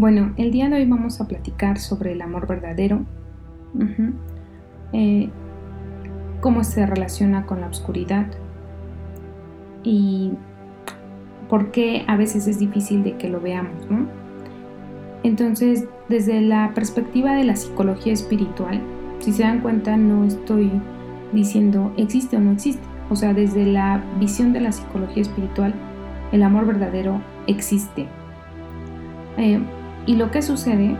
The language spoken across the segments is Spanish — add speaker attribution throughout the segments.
Speaker 1: Bueno, el día de hoy vamos a platicar sobre el amor verdadero, eh, cómo se relaciona con la oscuridad y por qué a veces es difícil de que lo veamos, Entonces, desde la perspectiva de la psicología espiritual, si se dan cuenta, no estoy diciendo existe o no existe. O sea, desde la visión de la psicología espiritual, el amor verdadero existe. Eh, y lo que sucede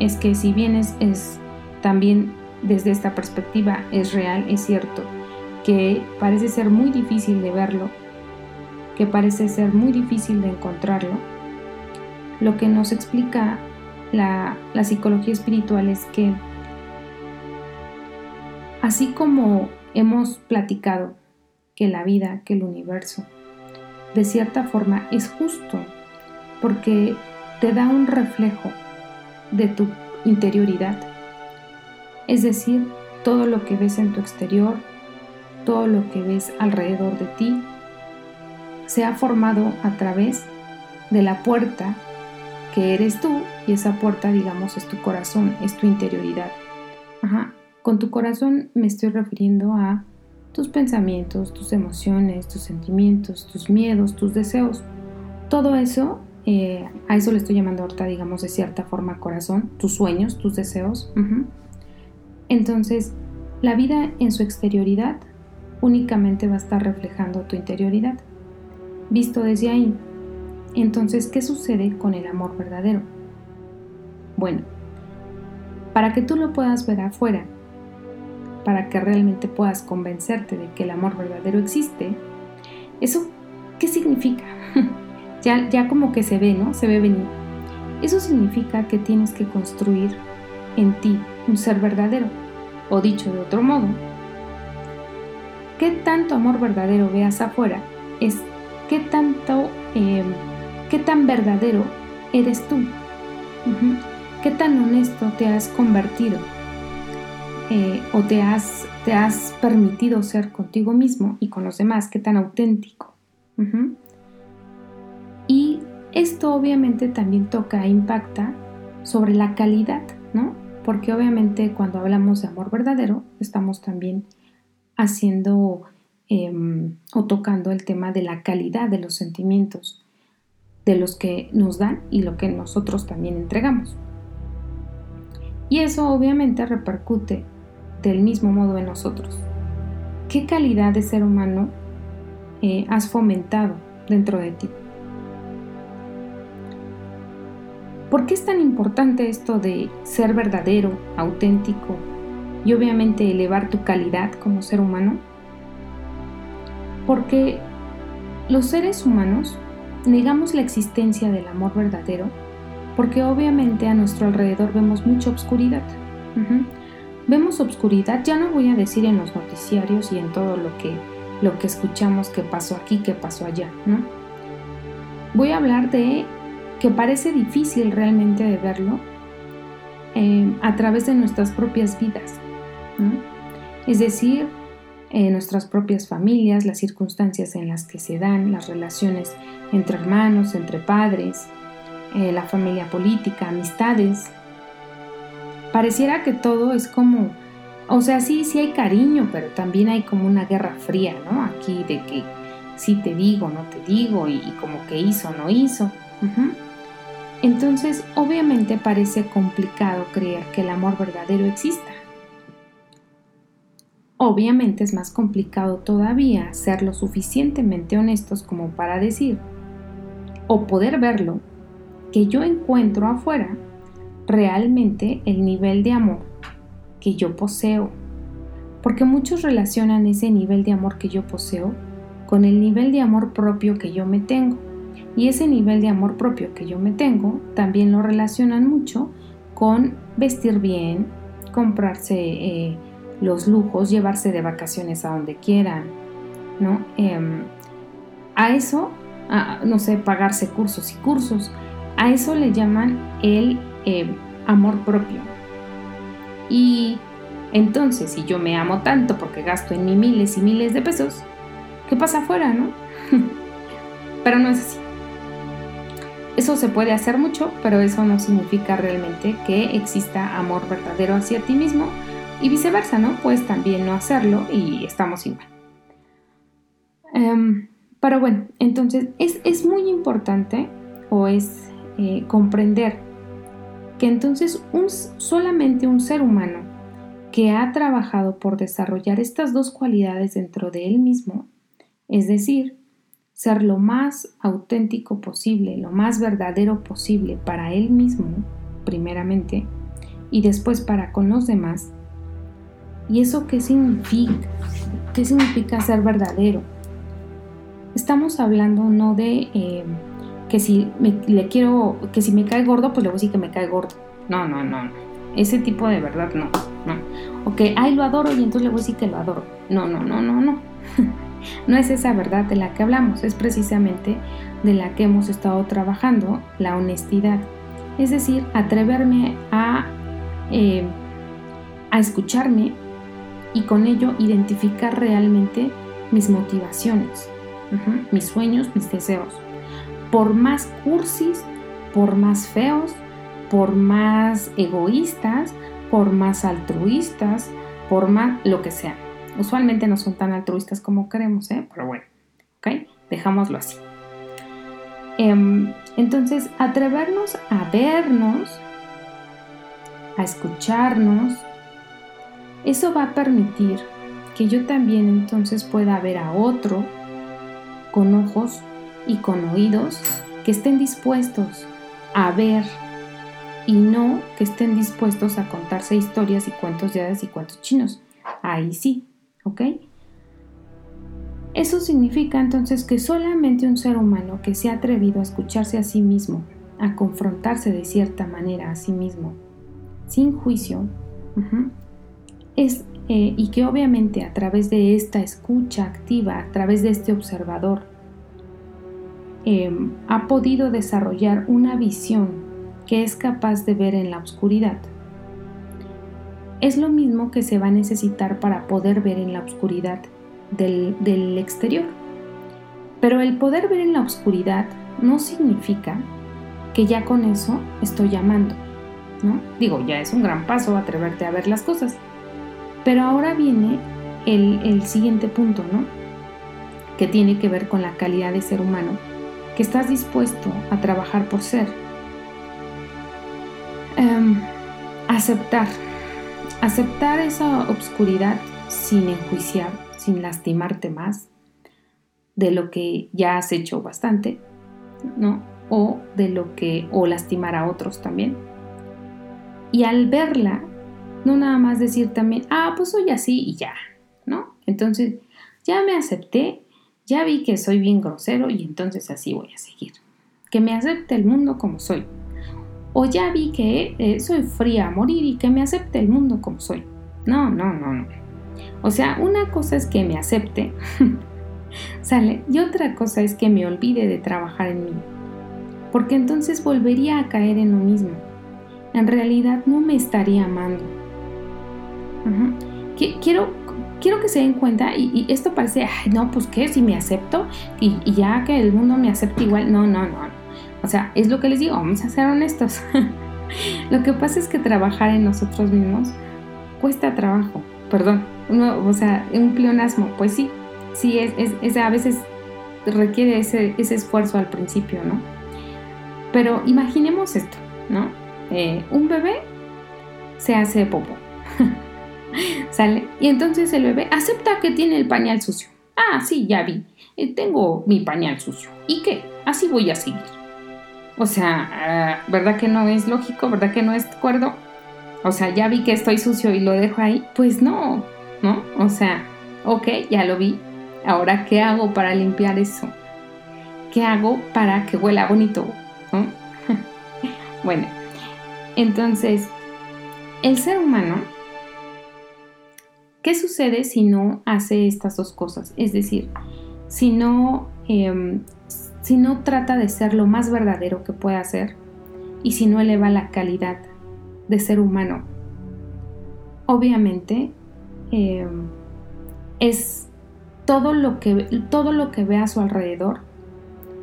Speaker 1: es que si bien es, también desde esta perspectiva es real, es cierto, que parece ser muy difícil de verlo, que parece ser muy difícil de encontrarlo, lo que nos explica la psicología espiritual es que así como hemos platicado que la vida, que el universo, de cierta forma es justo, porque te da un reflejo de tu interioridad. Es decir, todo lo que ves en tu exterior, todo lo que ves alrededor de ti, se ha formado a través de la puerta que eres tú y esa puerta, digamos, es tu corazón, es tu interioridad. Con tu corazón me estoy refiriendo a tus pensamientos, tus emociones, tus sentimientos, tus miedos, tus deseos. Todo eso eh, a eso le estoy llamando ahorita, digamos, de cierta forma corazón, tus sueños, tus deseos. Entonces, la vida en su exterioridad únicamente va a estar reflejando tu interioridad, visto desde ahí. Entonces, ¿qué sucede con el amor verdadero? Bueno, para que tú lo puedas ver afuera, para que realmente puedas convencerte de que el amor verdadero existe, ¿eso qué significa? ya, como que se ve, ¿no? Se ve venir. Eso significa que tienes que construir en ti un ser verdadero, o dicho de otro modo, qué tanto amor verdadero veas afuera es qué tanto, em, qué tan verdadero eres tú, qué tan honesto te has convertido eh, o te has, te has permitido ser contigo mismo y con los demás, qué tan auténtico. Esto obviamente también toca, e impacta sobre la calidad, ¿no? Porque obviamente cuando hablamos de amor verdadero, estamos también haciendo em, o tocando el tema de la calidad de los sentimientos, de los que nos dan y lo que nosotros también entregamos. Y eso obviamente repercute del mismo modo en nosotros. ¿Qué calidad de ser humano eh, has fomentado dentro de ti? ¿Por qué es tan importante esto de ser verdadero, auténtico y obviamente elevar tu calidad como ser humano? Porque los seres humanos negamos la existencia del amor verdadero porque obviamente a nuestro alrededor vemos mucha obscuridad. Vemos obscuridad, ya no voy a decir en los noticiarios y en todo lo que, lo que escuchamos que pasó aquí, que pasó allá, ¿no? Voy a hablar de que parece difícil realmente de verlo eh, a través de nuestras propias vidas. Es decir, eh, nuestras propias familias, las circunstancias en las que se dan, las relaciones entre hermanos, entre padres, eh, la familia política, amistades. Pareciera que todo es como, o sea, sí, sí hay cariño, pero también hay como una guerra fría, ¿no? Aquí de que sí te digo, no te digo, y, como que hizo, no hizo. Entonces, obviamente parece complicado creer que el amor verdadero exista. Obviamente es más complicado todavía ser lo suficientemente honestos como para decir, o poder verlo, que yo encuentro afuera realmente el nivel de amor que yo poseo. Porque muchos relacionan ese nivel de amor que yo poseo con el nivel de amor propio que yo me tengo. Y ese nivel de amor propio que yo me tengo también lo relacionan mucho con vestir bien, comprarse eh, los lujos, llevarse de vacaciones a donde quieran, ¿no? Em, a eso, no sé, pagarse cursos y cursos, a eso le llaman el em, amor propio. Y entonces, si yo me amo tanto porque gasto en mí miles y miles de pesos, ¿qué pasa afuera, no? Pero no es así. Eso se puede hacer mucho, pero eso no significa realmente que exista amor verdadero hacia ti mismo y viceversa, ¿no? Puedes también no hacerlo y estamos igual. Em, pero bueno, entonces es, muy importante o es eh, comprender que entonces un, solamente un ser humano que ha trabajado por desarrollar estas dos cualidades dentro de él mismo, es decir, ser lo más auténtico posible, lo más verdadero posible para él mismo, primeramente, y después para con los demás. ¿Y eso qué significa? ¿Qué significa ser verdadero? Estamos hablando no de eh, que si me, le quiero, que si me cae gordo, pues le voy a decir que me cae gordo. No, no, no, no. Ese tipo de verdad no, no. O que, ay, lo adoro y entonces le voy a decir que lo adoro. No, no, no, no, no. No es esa verdad de la que hablamos, es precisamente de la que hemos estado trabajando, la honestidad. Es decir, atreverme a, eh, escucharme y con ello identificar realmente mis motivaciones, mis sueños, mis deseos. Por más cursis, por más feos, por más egoístas, por más altruistas, por más lo que sea. Usualmente no son tan altruistas como queremos, ¿eh? pero bueno, ¿ok? Dejámoslo así. Em, entonces, atrevernos a vernos, a escucharnos, eso va a permitir que yo también entonces pueda ver a otro con ojos y con oídos que estén dispuestos a ver y no que estén dispuestos a contarse historias y cuentos de hadas y cuentos chinos. Ahí sí, ¿Ok? Eso significa entonces que solamente un ser humano que se ha atrevido a escucharse a sí mismo, a confrontarse de cierta manera a sí mismo, sin juicio, es, eh, y que obviamente a través de esta escucha activa, a través de este observador, em, ha podido desarrollar una visión que es capaz de ver en la oscuridad es lo mismo que se va a necesitar para poder ver en la oscuridad del, exterior. Pero el poder ver en la oscuridad no significa que ya con eso estoy llamando, ¿no? Digo, ya es un gran paso atreverte a ver las cosas. Pero ahora viene el, el siguiente punto, ¿no? Que tiene que ver con la calidad de ser humano que estás dispuesto a trabajar por ser. Em, aceptar Aceptar esa obscuridad sin enjuiciar, sin lastimarte más de lo que ya has hecho bastante, ¿no? O de lo que, o lastimar a otros también. Y al verla, no nada más decir también, ah, pues soy así y ya, ¿no? Entonces, ya me acepté, ya vi que soy bien grosero y entonces así voy a seguir. Que me acepte el mundo como soy o ya vi que eh, soy fría a morir y que me acepte el mundo como soy. No, no, no, no. O sea, una cosa es que me acepte, sale, y otra cosa es que me olvide de trabajar en mí. Porque entonces volvería a caer en lo mismo. En realidad no me estaría amando. Quiero, quiero que se den cuenta, y, esto parece, ay, no, pues qué, si me acepto y, y ya que el mundo me acepte igual, no, no, no. O sea, es lo que les digo, vamos a ser honestos. lo que pasa es que trabajar en nosotros mismos cuesta trabajo, perdón, o sea, un pleonasmo, pues sí, sí, es, a veces requiere ese, esfuerzo al principio, ¿no? Pero imaginemos esto, ¿no? Eh, un bebé se hace popo, ¿sale? Y entonces el bebé acepta que tiene el pañal sucio. Ah, sí, ya vi, eh, tengo mi pañal sucio. ¿Y qué? Así voy a seguir. O sea, ah, ¿verdad que no es lógico? ¿Verdad que no es cuerdo? O sea, ya vi que estoy sucio y lo dejo ahí. Pues no, ¿no? O sea, ok, ya lo vi. Ahora, ¿qué hago para limpiar eso? ¿Qué hago para que huela bonito? bueno, entonces, el ser humano, ¿qué sucede si no hace estas dos cosas? Es decir, si no em, si no trata de ser lo más verdadero que pueda ser y si no eleva la calidad de ser humano. Obviamente eh, es todo lo, que, todo lo que ve a su alrededor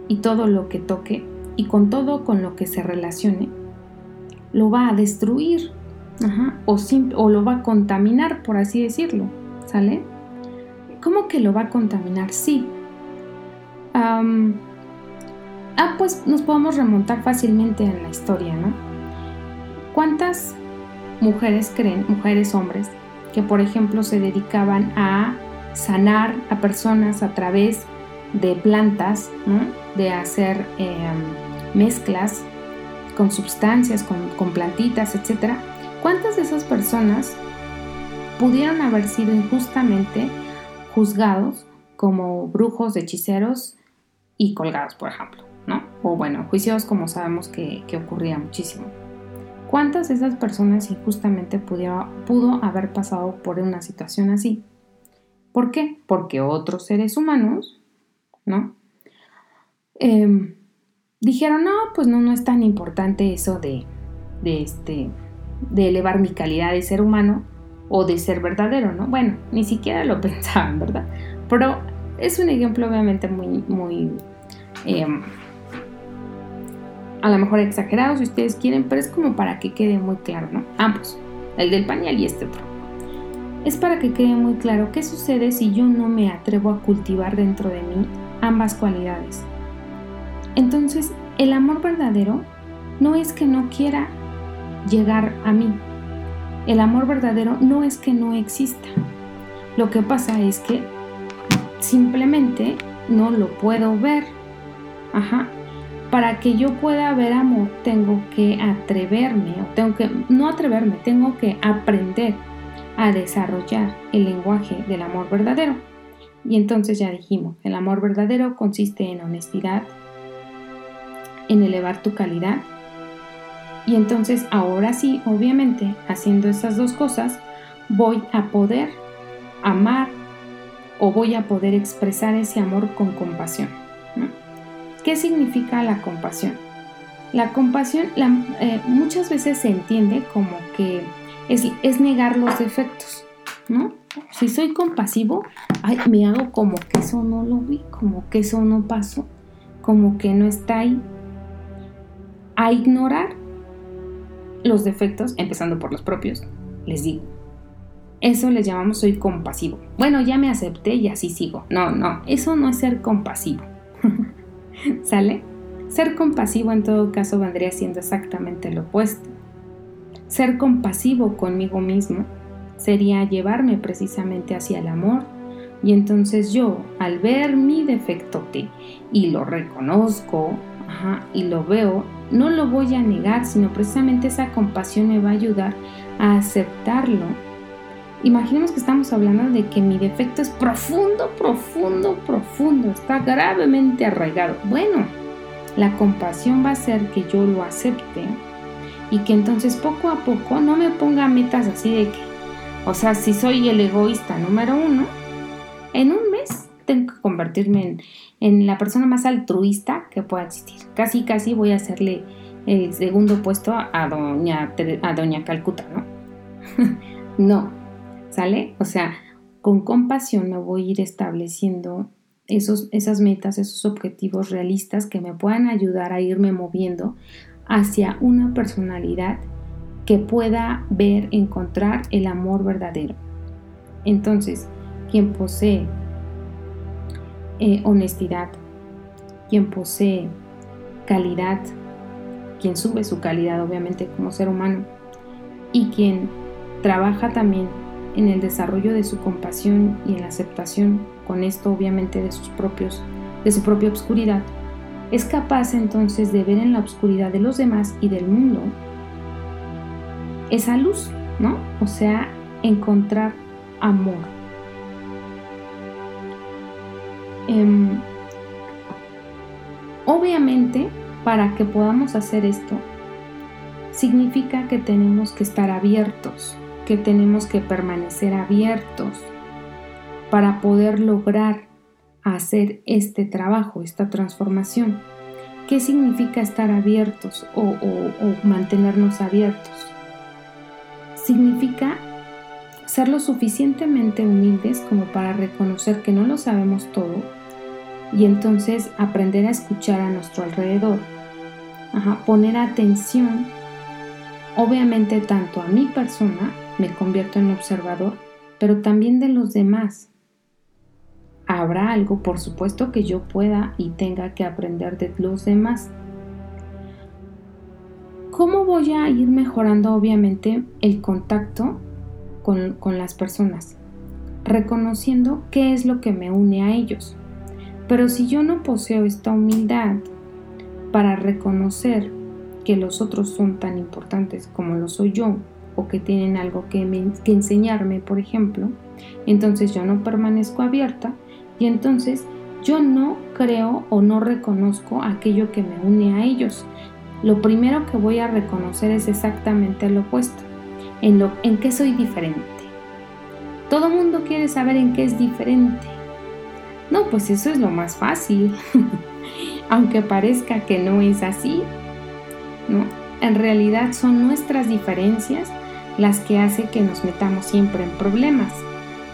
Speaker 1: y todo lo que toque y con todo con lo que se relacione, lo va a destruir o, o lo va a contaminar, por así decirlo, ¿sale? ¿Cómo que lo va a contaminar? Sí. Ah, pues nos podemos remontar fácilmente en la historia, ¿no? ¿Cuántas mujeres creen, mujeres, hombres, que por ejemplo se dedicaban a sanar a personas a través de plantas, de hacer em, mezclas con sustancias, con, con plantitas, etc. ¿Cuántas de esas personas pudieron haber sido injustamente juzgados como brujos, hechiceros y colgados, por ejemplo? O bueno, juicios como sabemos que, que ocurría muchísimo. ¿Cuántas de esas personas injustamente pudo haber pasado por una situación así? ¿Por qué? Porque otros seres humanos, ¿no? Em, dijeron, no, pues no, no es tan importante eso de, de, este, de elevar mi calidad de ser humano o de ser verdadero, ¿no? Bueno, ni siquiera lo pensaban, ¿verdad? Pero es un ejemplo obviamente muy, muy, em, a lo mejor exagerado si ustedes quieren, pero es como para que quede muy claro, ¿no? Ambos, el del pañal y este otro. Es para que quede muy claro qué sucede si yo no me atrevo a cultivar dentro de mí ambas cualidades. Entonces, el amor verdadero no es que no quiera llegar a mí. El amor verdadero no es que no exista. Lo que pasa es que simplemente no lo puedo ver. Ajá. Para que yo pueda ver amor, tengo que atreverme, o tengo que, no atreverme, tengo que aprender a desarrollar el lenguaje del amor verdadero. Y entonces ya dijimos, el amor verdadero consiste en honestidad, en elevar tu calidad. Y entonces ahora sí, obviamente, haciendo esas dos cosas, voy a poder amar o voy a poder expresar ese amor con compasión. ¿Qué significa la compasión? La compasión eh, muchas veces se entiende como que es, negar los defectos, ¿no? Si soy compasivo, me hago como que eso no lo vi, como que eso no pasó, como que no está ahí. A ignorar los defectos, empezando por los propios, les digo. Eso les llamamos soy compasivo. Bueno, ya me acepté y así sigo. No, no, eso no es ser compasivo. ¿Sale? Ser compasivo en todo caso vendría siendo exactamente lo opuesto. Ser compasivo conmigo mismo sería llevarme precisamente hacia el amor. Y entonces yo, al ver mi defectote y lo reconozco y lo veo, no lo voy a negar, sino precisamente esa compasión me va a ayudar a aceptarlo. Imaginemos que estamos hablando de que mi defecto es profundo, profundo, profundo, está gravemente arraigado. Bueno, la compasión va a hacer que yo lo acepte y que entonces poco a poco no me ponga metas así de que, o sea, si soy el egoísta número uno, en un mes tengo que convertirme en, la persona más altruista que pueda existir. Casi, casi voy a hacerle el segundo puesto a doña, a doña Calcuta, ¿no? no, ¿sale? O sea, con compasión me voy a ir estableciendo esos, esas metas, esos objetivos realistas que me puedan ayudar a irme moviendo hacia una personalidad que pueda ver, encontrar el amor verdadero. Entonces, quien posee eh, honestidad, quien posee calidad, quien sube su calidad obviamente como ser humano y quien trabaja también en el desarrollo de su compasión y en la aceptación con esto obviamente de sus propios de su propia obscuridad es capaz entonces de ver en la oscuridad de los demás y del mundo esa luz, ¿no? O sea, encontrar amor. Em, obviamente, para que podamos hacer esto, significa que tenemos que estar abiertos, que tenemos que permanecer abiertos para poder lograr hacer este trabajo, esta transformación. ¿Qué significa estar abiertos o, mantenernos abiertos? Significa ser lo suficientemente humildes como para reconocer que no lo sabemos todo y entonces aprender a escuchar a nuestro alrededor poner atención, obviamente tanto a mi persona, me convierto en observador, pero también de los demás. Habrá algo, por supuesto, que yo pueda y tenga que aprender de los demás. ¿Cómo voy a ir mejorando, obviamente, el contacto con, con las personas? Reconociendo qué es lo que me une a ellos. Pero si yo no poseo esta humildad para reconocer que los otros son tan importantes como lo soy yo, que tienen algo que, que enseñarme, por ejemplo, entonces yo no permanezco abierta y entonces yo no creo o no reconozco aquello que me une a ellos. Lo primero que voy a reconocer es exactamente lo opuesto, en, lo, en qué soy diferente. Todo mundo quiere saber en qué es diferente. No, pues eso es lo más fácil. Aunque parezca que no es así, ¿no? En realidad son nuestras diferencias las que hace que nos metamos siempre en problemas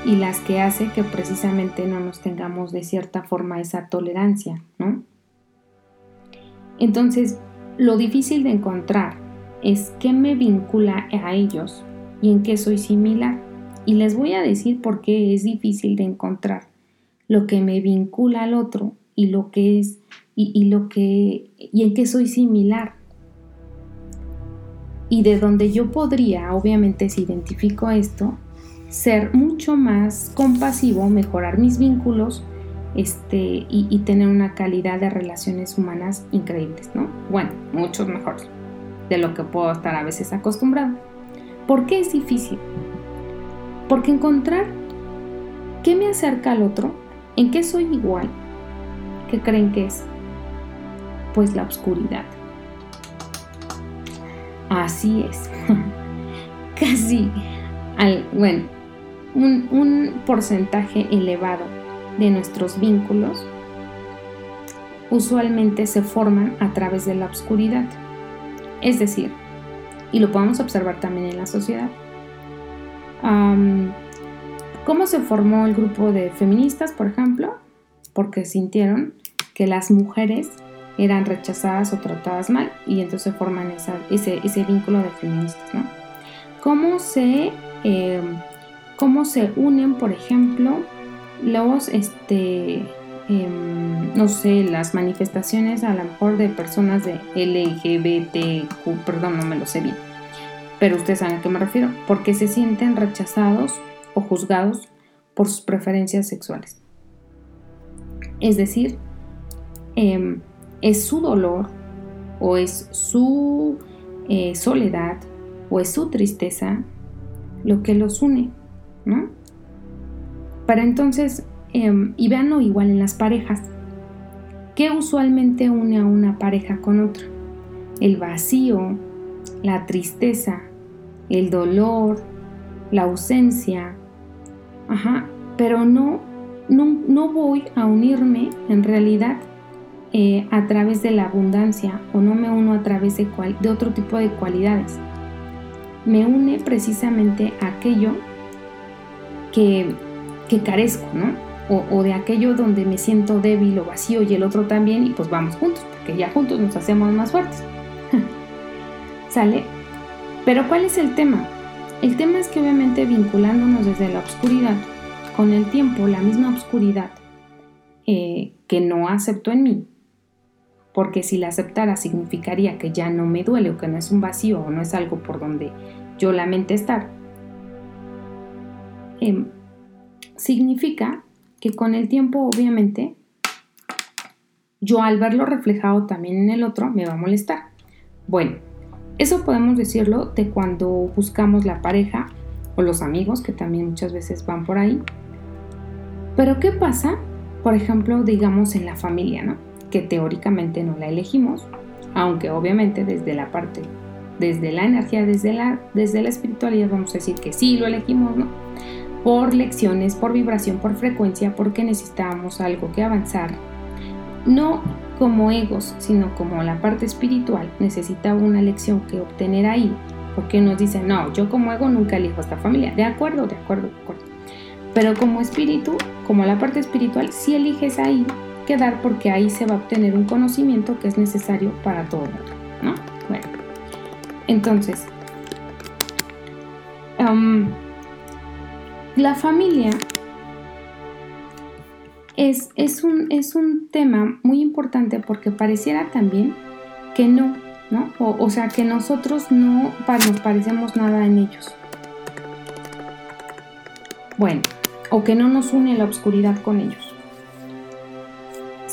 Speaker 1: y las que hace que precisamente no nos tengamos de cierta forma esa tolerancia, ¿no? Entonces, lo difícil de encontrar es qué me vincula a ellos y en qué soy similar. Y les voy a decir por qué es difícil de encontrar lo que me vincula al otro y lo que es y, lo que y en qué soy similar. Y de donde yo podría, obviamente si identifico esto, ser mucho más compasivo, mejorar mis vínculos este, y, tener una calidad de relaciones humanas increíbles, ¿no? Bueno, muchos mejores de lo que puedo estar a veces acostumbrado. ¿Por qué es difícil? Porque encontrar qué me acerca al otro, en qué soy igual, ¿qué creen que es? Pues la oscuridad. Así es. Casi al, bueno, un, porcentaje elevado de nuestros vínculos usualmente se forman a través de la oscuridad. Es decir, y lo podemos observar también en la sociedad. ¿Cómo se formó el grupo de feministas, por ejemplo? Porque sintieron que las mujeres eran rechazadas o tratadas mal y entonces forman ese, ese, vínculo de feministas, ¿no? ¿Cómo se eh, cómo se unen, por ejemplo, los, este, em, no sé, las manifestaciones a lo mejor de personas de LGBTQ, perdón, no me lo sé bien, pero ustedes saben a qué me refiero, porque se sienten rechazados o juzgados por sus preferencias sexuales. Es decir, em, es su dolor o es su eh, soledad o es su tristeza lo que los une. ¿no? Para entonces, em, y veanlo igual en las parejas, ¿qué usualmente une a una pareja con otra? El vacío, la tristeza, el dolor, la ausencia, ajá, pero no, no, voy a unirme en realidad eh, a través de la abundancia o no me uno a través de, de otro tipo de cualidades. Me une precisamente aquello que, carezco, ¿no? O, de aquello donde me siento débil o vacío y el otro también y pues vamos juntos, porque ya juntos nos hacemos más fuertes. ¿Sale? Pero ¿cuál es el tema? El tema es que obviamente vinculándonos desde la oscuridad, con el tiempo, la misma oscuridad eh, que no acepto en mí, porque si la aceptara significaría que ya no me duele o que no es un vacío o no es algo por donde yo lamente estar, Em, significa que con el tiempo, obviamente, yo al verlo reflejado también en el otro me va a molestar. Bueno, eso podemos decirlo de cuando buscamos la pareja o los amigos, que también muchas veces van por ahí. Pero ¿qué pasa, por ejemplo, digamos en la familia, ¿no? Que teóricamente no la elegimos, aunque obviamente desde la parte, desde la energía, desde la, desde la espiritualidad vamos a decir que sí lo elegimos, ¿no? por lecciones, por vibración, por frecuencia, porque necesitábamos algo que avanzar. No como egos, sino como la parte espiritual necesitaba una lección que obtener ahí, porque nos dicen, no, yo como ego nunca elijo esta familia. De acuerdo, de acuerdo, de acuerdo. Pero como espíritu, como la parte espiritual, sí eliges ahí quedar porque ahí se va a obtener un conocimiento que es necesario para todo el mundo. Entonces, la familia es, es, un, es, un, tema muy importante porque pareciera también que no, ¿no? O, sea, que nosotros no nos parecemos nada en ellos. Bueno, o que no nos une la oscuridad con ellos.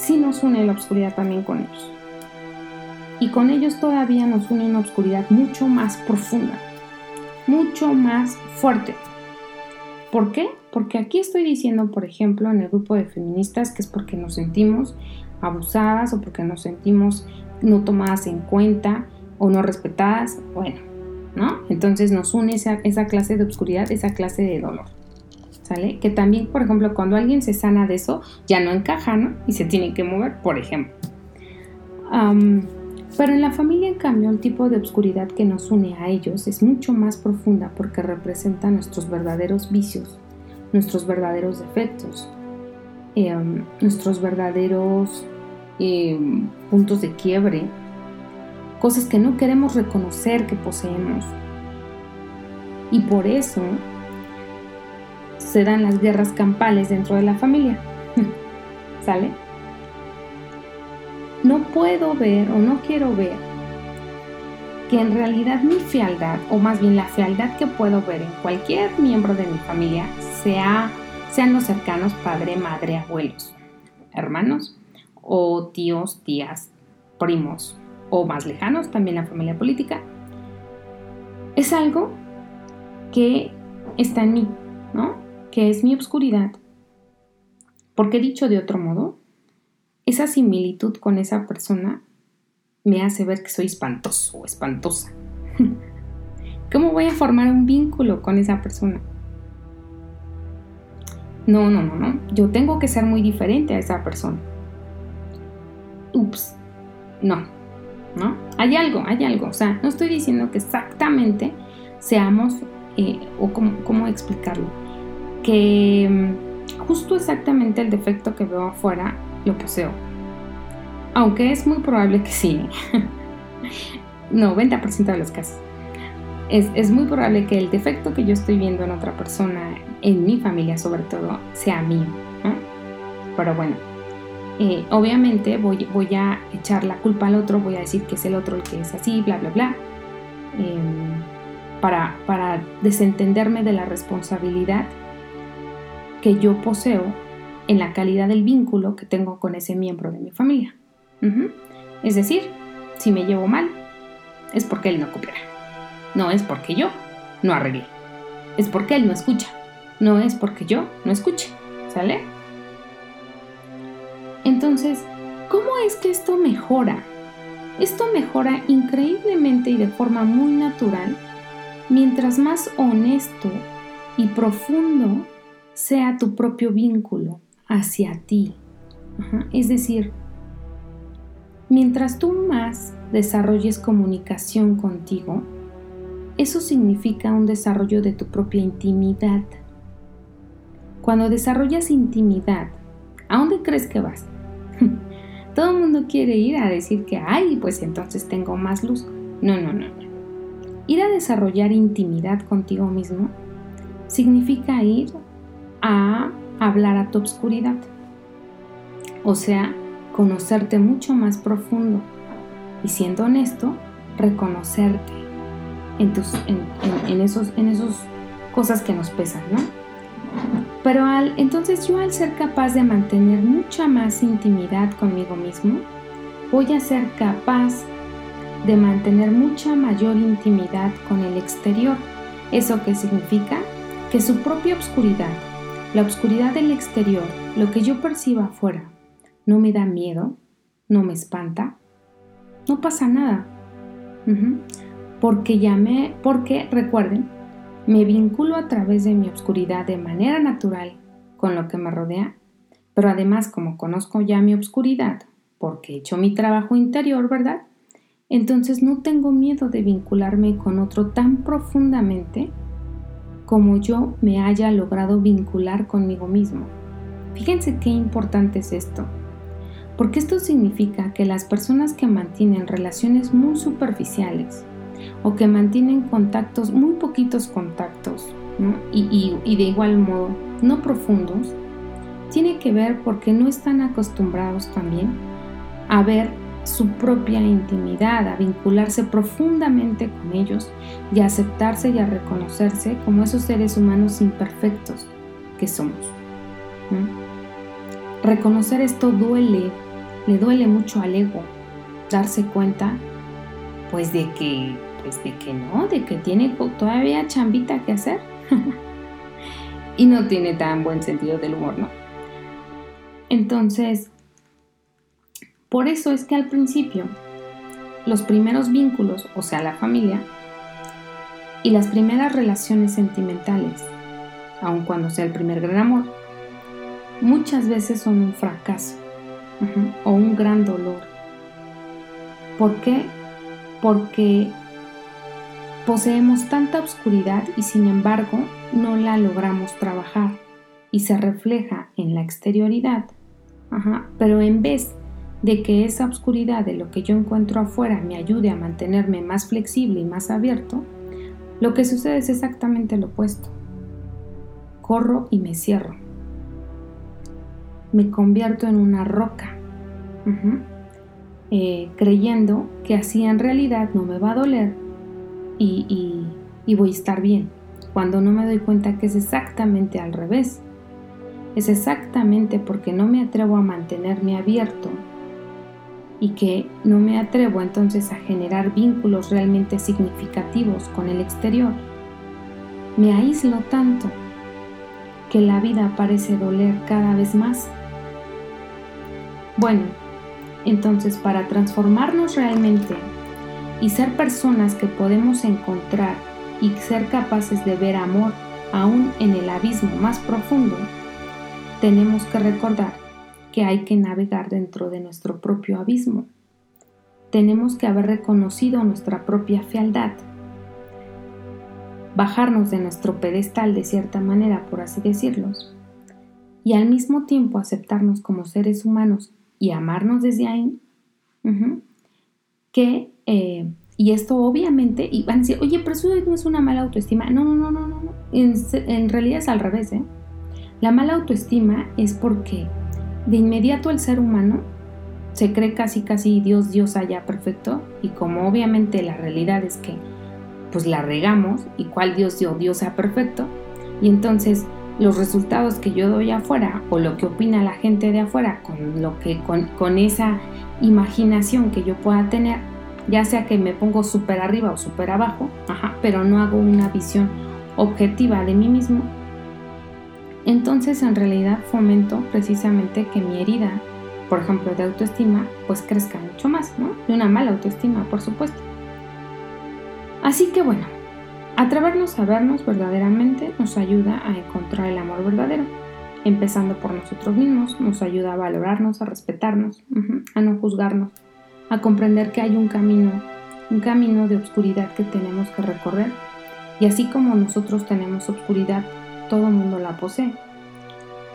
Speaker 1: Sí nos une la oscuridad también con ellos. Y con ellos todavía nos une una oscuridad mucho más profunda, mucho más fuerte. ¿Por qué? Porque aquí estoy diciendo, por ejemplo, en el grupo de feministas que es porque nos sentimos abusadas o porque nos sentimos no tomadas en cuenta o no respetadas, bueno, ¿no? Entonces nos une esa, clase de obscuridad, esa clase de dolor. Que también, por ejemplo, cuando alguien se sana de eso, ya no encaja. Y se tiene que mover, por ejemplo. Pero en la familia, en cambio, el tipo de obscuridad que nos une a ellos es mucho más profunda porque representa nuestros verdaderos vicios, nuestros verdaderos defectos, em, nuestros verdaderos em, puntos de quiebre, cosas que no queremos reconocer que poseemos. Y por eso se dan las guerras campales dentro de la familia. ¿Sale? no puedo ver o no quiero ver que en realidad mi fealdad, o más bien la fealdad que puedo ver en cualquier miembro de mi familia, sea, sean los cercanos, padre, madre, abuelos, hermanos, o tíos, tías, primos, o más lejanos, también la familia política, es algo que está en mí, ¿no? Que es mi obscuridad. Porque dicho de otro modo, esa similitud con esa persona me hace ver que soy espantoso o espantosa. ¿Cómo voy a formar un vínculo con esa persona? No, no, no, no. Yo tengo que ser muy diferente a esa persona. Ups. No. ¿No? Hay algo, hay algo. O sea, no estoy diciendo que exactamente seamos, eh, o cómo, cómo explicarlo, que mm, justo exactamente el defecto que veo afuera lo poseo. Aunque es muy probable que sí. 90% de los casos. Es, muy probable que el defecto que yo estoy viendo en otra persona, en mi familia sobre todo, sea mío. Pero bueno, eh, obviamente voy, voy, a echar la culpa al otro, voy a decir que es el otro el que es así, bla, bla, bla. Em, para, para desentenderme de la responsabilidad que yo poseo en la calidad del vínculo que tengo con ese miembro de mi familia. Es decir, si me llevo mal, es porque él no coopera. No es porque yo no arreglé. Es porque él no escucha. No es porque yo no escuche. ¿Sale? Entonces, ¿cómo es que esto mejora? Esto mejora increíblemente y de forma muy natural mientras más honesto y profundo sea tu propio vínculo hacia ti. Es decir, mientras tú más desarrolles comunicación contigo, eso significa un desarrollo de tu propia intimidad. Cuando desarrollas intimidad, ¿a dónde crees que vas? Todo el mundo quiere ir a decir que, ay, pues entonces tengo más luz. No, no, no, no. Ir a desarrollar intimidad contigo mismo significa ir a hablar a tu obscuridad. O sea, conocerte mucho más profundo y siendo honesto, reconocerte en, tus, en, esos, en esos cosas que nos pesan, ¿no? Pero al, entonces yo al ser capaz de mantener mucha más intimidad conmigo mismo, voy a ser capaz de mantener mucha mayor intimidad con el exterior. ¿Eso qué significa? Que su propia oscuridad la oscuridad del exterior, lo que yo perciba afuera, no me da miedo, no me espanta, no pasa nada. Porque ya me, porque recuerden, me vinculo a través de mi oscuridad de manera natural con lo que me rodea, pero además como conozco ya mi oscuridad, porque he hecho mi trabajo interior, ¿verdad? Entonces no tengo miedo de vincularme con otro tan profundamente como yo me haya logrado vincular conmigo mismo. Fíjense qué importante es esto, porque esto significa que las personas que mantienen relaciones muy superficiales, o que mantienen contactos, muy poquitos contactos, y, y de igual modo no profundos, tiene que ver porque no están acostumbrados también a ver su propia intimidad, a vincularse profundamente con ellos y a aceptarse y a reconocerse como esos seres humanos imperfectos que somos. Reconocer esto duele, le duele mucho al ego, darse cuenta pues de que, pues de que no, de que tiene todavía chambita que hacer y no tiene tan buen sentido del humor, ¿no? Entonces, por eso es que al principio, los primeros vínculos, o sea, la familia, y las primeras relaciones sentimentales, aun cuando sea el primer gran amor, muchas veces son un fracaso o un gran dolor. ¿Por qué? Porque poseemos tanta oscuridad y sin embargo no la logramos trabajar y se refleja en la exterioridad. Pero en vez de que esa oscuridad de lo que yo encuentro afuera me ayude a mantenerme más flexible y más abierto, lo que sucede es exactamente lo opuesto. Corro y me cierro. Me convierto en una roca, eh, creyendo que así en realidad no me va a doler y voy a estar bien, cuando no me doy cuenta que es exactamente al revés. Es exactamente porque no me atrevo a mantenerme abierto y que no me atrevo entonces a generar vínculos realmente significativos con el exterior. Me aíslo tanto que la vida parece doler cada vez más. Bueno, entonces para transformarnos realmente y ser personas que podemos encontrar y ser capaces de ver amor aún en el abismo más profundo, tenemos que recordar que hay que navegar dentro de nuestro propio abismo. Tenemos que haber reconocido nuestra propia fealdad, bajarnos de nuestro pedestal de cierta manera, por así decirlo, y al mismo tiempo aceptarnos como seres humanos y amarnos desde ahí, que, eh, y esto obviamente, y van a decir, oye, pero eso no es una mala autoestima. No, no, no, no, no, en, en realidad es al revés, ¿eh? La mala autoestima es porque de inmediato el ser humano se cree casi casi Dios Dios allá perfecto y como obviamente la realidad es que pues la regamos y cuál Dios Dios Dios sea perfecto y entonces los resultados que yo doy afuera o lo que opina la gente de afuera con lo que con, con esa imaginación que yo pueda tener ya sea que me pongo súper arriba o súper abajo ajá, pero no hago una visión objetiva de mí mismo entonces en realidad fomento precisamente que mi herida, por ejemplo, de autoestima, pues crezca mucho más, ¿no? De una mala autoestima, por supuesto. Así que bueno, atrevernos a vernos verdaderamente nos ayuda a encontrar el amor verdadero. Empezando por nosotros mismos, nos ayuda a valorarnos, a respetarnos, a no juzgarnos, a comprender que hay un camino, un camino de oscuridad que tenemos que recorrer. Y así como nosotros tenemos oscuridad todo mundo la posee.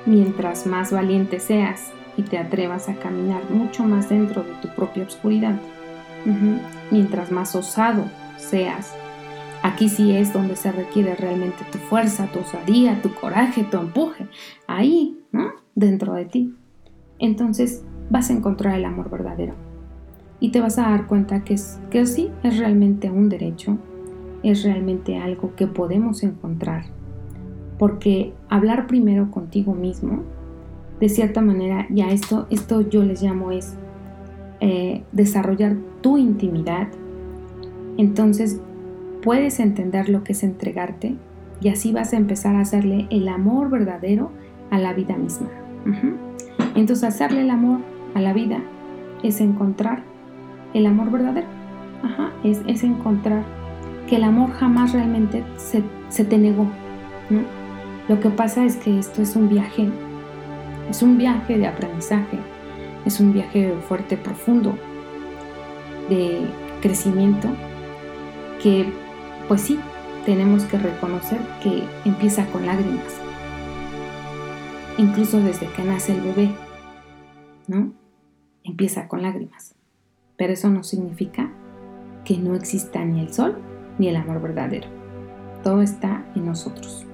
Speaker 1: Mientras más valiente seas y te atrevas a caminar mucho más dentro de tu propia oscuridad, mientras más osado seas, aquí sí es donde se requiere realmente tu fuerza, tu osadía, tu coraje, tu empuje, ahí, ¿no? Dentro de ti. Entonces vas a encontrar el amor verdadero y te vas a dar cuenta que, que sí es realmente un derecho, es realmente algo que podemos encontrar porque hablar primero contigo mismo, de cierta manera, ya esto, esto yo les llamo es eh, desarrollar tu intimidad, entonces puedes entender lo que es entregarte y así vas a empezar a hacerle el amor verdadero a la vida misma. Entonces hacerle el amor a la vida es encontrar el amor verdadero. es, encontrar que el amor jamás realmente se, se te negó. Lo que pasa es que esto es un viaje, es un viaje de aprendizaje, es un viaje fuerte, profundo, de crecimiento, que pues sí, tenemos que reconocer que empieza con lágrimas, incluso desde que nace el bebé, ¿no? Empieza con lágrimas, pero eso no significa que no exista ni el sol ni el amor verdadero. Todo está en nosotros.